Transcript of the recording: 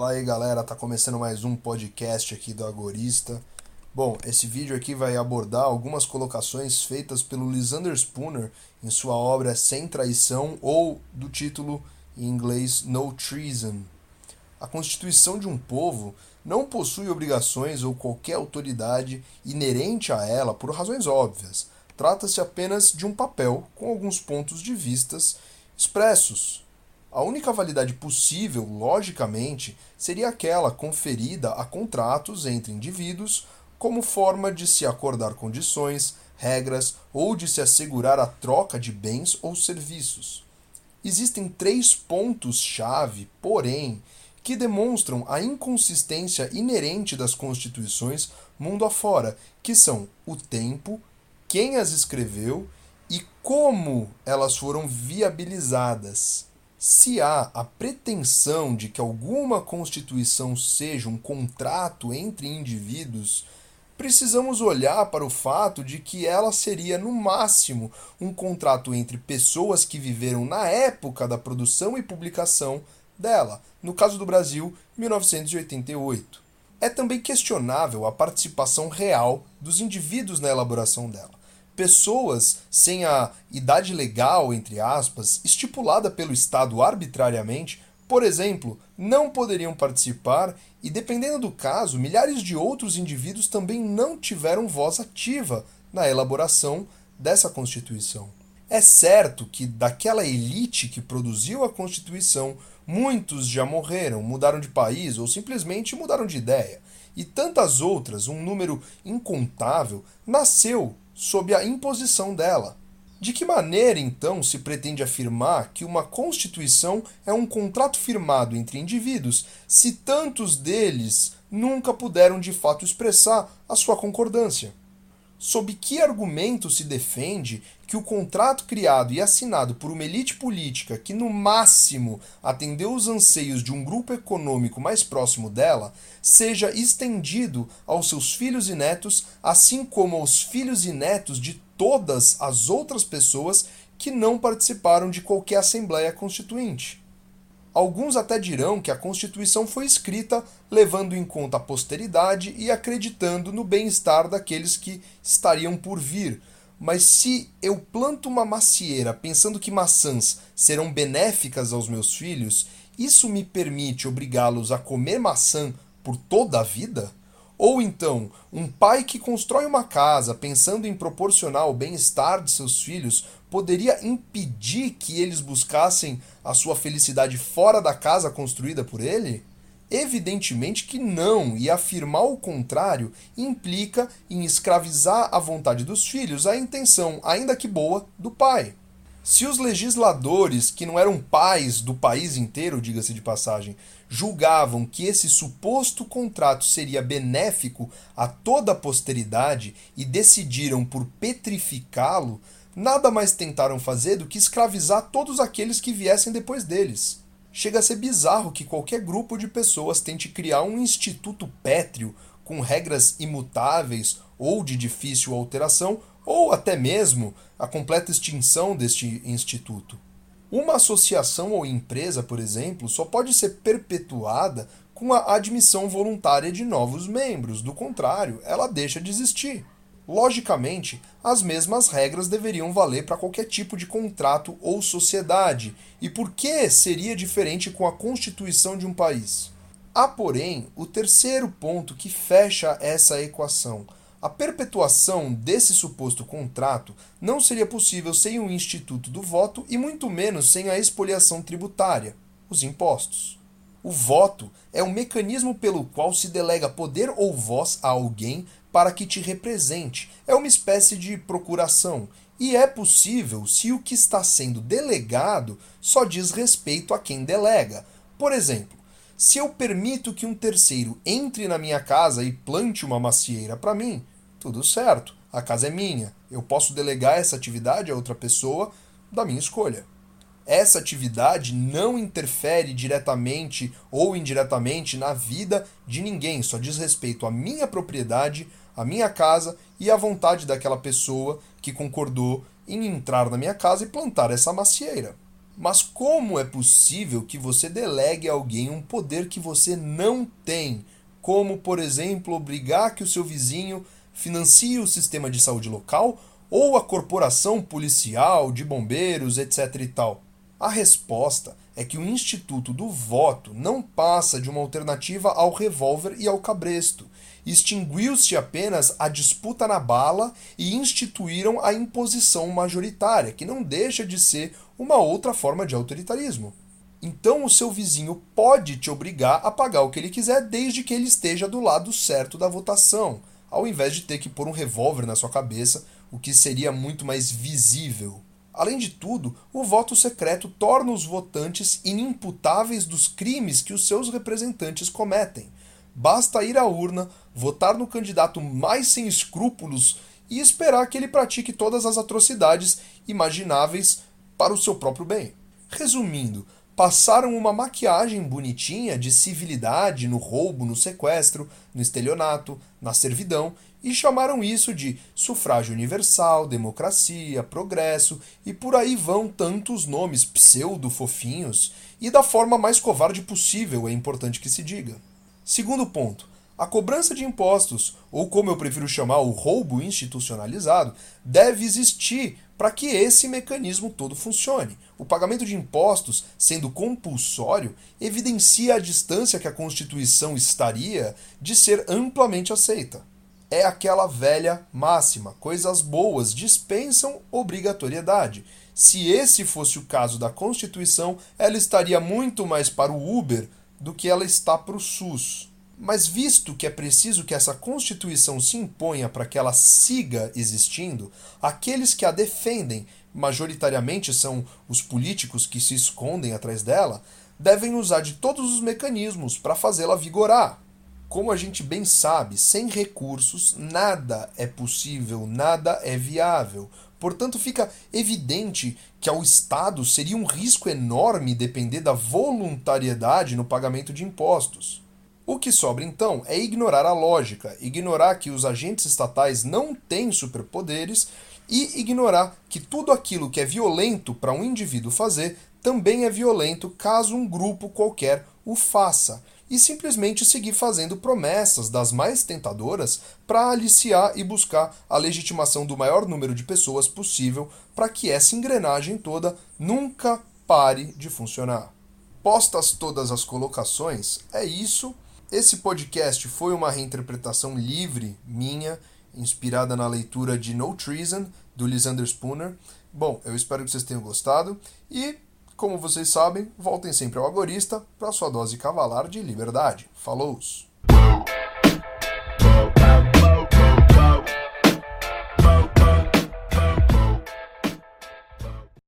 Fala aí galera, tá começando mais um podcast aqui do Agorista. Bom, esse vídeo aqui vai abordar algumas colocações feitas pelo Lysander Spooner em sua obra Sem Traição ou do título em inglês No Treason. A constituição de um povo não possui obrigações ou qualquer autoridade inerente a ela por razões óbvias. Trata-se apenas de um papel com alguns pontos de vistas expressos. A única validade possível, logicamente, seria aquela conferida a contratos entre indivíduos como forma de se acordar condições, regras ou de se assegurar a troca de bens ou serviços. Existem três pontos-chave, porém, que demonstram a inconsistência inerente das constituições mundo afora, que são o tempo, quem as escreveu e como elas foram viabilizadas. Se há a pretensão de que alguma constituição seja um contrato entre indivíduos, precisamos olhar para o fato de que ela seria, no máximo, um contrato entre pessoas que viveram na época da produção e publicação dela, no caso do Brasil, 1988. É também questionável a participação real dos indivíduos na elaboração dela pessoas sem a idade legal, entre aspas, estipulada pelo Estado arbitrariamente, por exemplo, não poderiam participar e, dependendo do caso, milhares de outros indivíduos também não tiveram voz ativa na elaboração dessa Constituição. É certo que daquela elite que produziu a Constituição, muitos já morreram, mudaram de país ou simplesmente mudaram de ideia. E tantas outras, um número incontável, nasceu sob a imposição dela. De que maneira, então, se pretende afirmar que uma Constituição é um contrato firmado entre indivíduos se tantos deles nunca puderam de fato expressar a sua concordância? Sob que argumento se defende que o contrato criado e assinado por uma elite política que, no máximo, atendeu os anseios de um grupo econômico mais próximo dela, seja estendido aos seus filhos e netos, assim como aos filhos e netos de todas as outras pessoas que não participaram de qualquer Assembleia Constituinte? Alguns até dirão que a Constituição foi escrita levando em conta a posteridade e acreditando no bem-estar daqueles que estariam por vir mas se eu planto uma macieira pensando que maçãs serão benéficas aos meus filhos, isso me permite obrigá-los a comer maçã por toda a vida? Ou então, um pai que constrói uma casa pensando em proporcionar o bem-estar de seus filhos poderia impedir que eles buscassem a sua felicidade fora da casa construída por ele? Evidentemente que não, e afirmar o contrário implica em escravizar a vontade dos filhos à intenção, ainda que boa, do pai. Se os legisladores, que não eram pais do país inteiro, diga-se de passagem, julgavam que esse suposto contrato seria benéfico a toda a posteridade e decidiram por petrificá-lo, nada mais tentaram fazer do que escravizar todos aqueles que viessem depois deles. Chega a ser bizarro que qualquer grupo de pessoas tente criar um instituto pétreo com regras imutáveis ou de difícil alteração, ou até mesmo a completa extinção deste instituto. Uma associação ou empresa, por exemplo, só pode ser perpetuada com a admissão voluntária de novos membros, do contrário, ela deixa de existir. Logicamente, as mesmas regras deveriam valer para qualquer tipo de contrato ou sociedade. E por que seria diferente com a constituição de um país? Há, porém, o terceiro ponto que fecha essa equação. A perpetuação desse suposto contrato não seria possível sem o instituto do voto e muito menos sem a expoliação tributária, os impostos. O voto é um mecanismo pelo qual se delega poder ou voz a alguém para que te represente. É uma espécie de procuração. E é possível se o que está sendo delegado só diz respeito a quem delega. Por exemplo, se eu permito que um terceiro entre na minha casa e plante uma macieira para mim, tudo certo, a casa é minha. Eu posso delegar essa atividade a outra pessoa da minha escolha. Essa atividade não interfere diretamente ou indiretamente na vida de ninguém, só diz respeito à minha propriedade, a minha casa e a vontade daquela pessoa que concordou em entrar na minha casa e plantar essa macieira. Mas como é possível que você delegue a alguém um poder que você não tem? Como, por exemplo, obrigar que o seu vizinho financie o sistema de saúde local ou a corporação policial, de bombeiros, etc. e tal? A resposta é que o Instituto do Voto não passa de uma alternativa ao revólver e ao cabresto. Extinguiu-se apenas a disputa na bala e instituíram a imposição majoritária, que não deixa de ser uma outra forma de autoritarismo. Então o seu vizinho pode te obrigar a pagar o que ele quiser desde que ele esteja do lado certo da votação, ao invés de ter que pôr um revólver na sua cabeça, o que seria muito mais visível. Além de tudo, o voto secreto torna os votantes inimputáveis dos crimes que os seus representantes cometem. Basta ir à urna, votar no candidato mais sem escrúpulos e esperar que ele pratique todas as atrocidades imagináveis para o seu próprio bem. Resumindo, passaram uma maquiagem bonitinha de civilidade no roubo, no sequestro, no estelionato, na servidão e chamaram isso de sufrágio universal, democracia, progresso e por aí vão tantos nomes pseudo-fofinhos e da forma mais covarde possível, é importante que se diga. Segundo ponto, a cobrança de impostos, ou como eu prefiro chamar o roubo institucionalizado, deve existir para que esse mecanismo todo funcione. O pagamento de impostos, sendo compulsório, evidencia a distância que a Constituição estaria de ser amplamente aceita. É aquela velha máxima: coisas boas dispensam obrigatoriedade. Se esse fosse o caso da Constituição, ela estaria muito mais para o Uber do que ela está para o SUS. Mas visto que é preciso que essa Constituição se imponha para que ela siga existindo, aqueles que a defendem, majoritariamente são os políticos que se escondem atrás dela, devem usar de todos os mecanismos para fazê-la vigorar. Como a gente bem sabe, sem recursos nada é possível, nada é viável. Portanto, fica evidente que ao Estado seria um risco enorme depender da voluntariedade no pagamento de impostos. O que sobra então é ignorar a lógica, ignorar que os agentes estatais não têm superpoderes e ignorar que tudo aquilo que é violento para um indivíduo fazer também é violento caso um grupo qualquer o faça, e simplesmente seguir fazendo promessas das mais tentadoras para aliciar e buscar a legitimação do maior número de pessoas possível para que essa engrenagem toda nunca pare de funcionar. Postas todas as colocações, é isso. Esse podcast foi uma reinterpretação livre minha, inspirada na leitura de No Treason, do Lysander Spooner. Bom, eu espero que vocês tenham gostado e, como vocês sabem, voltem sempre ao Agorista para sua dose cavalar de liberdade. Falou!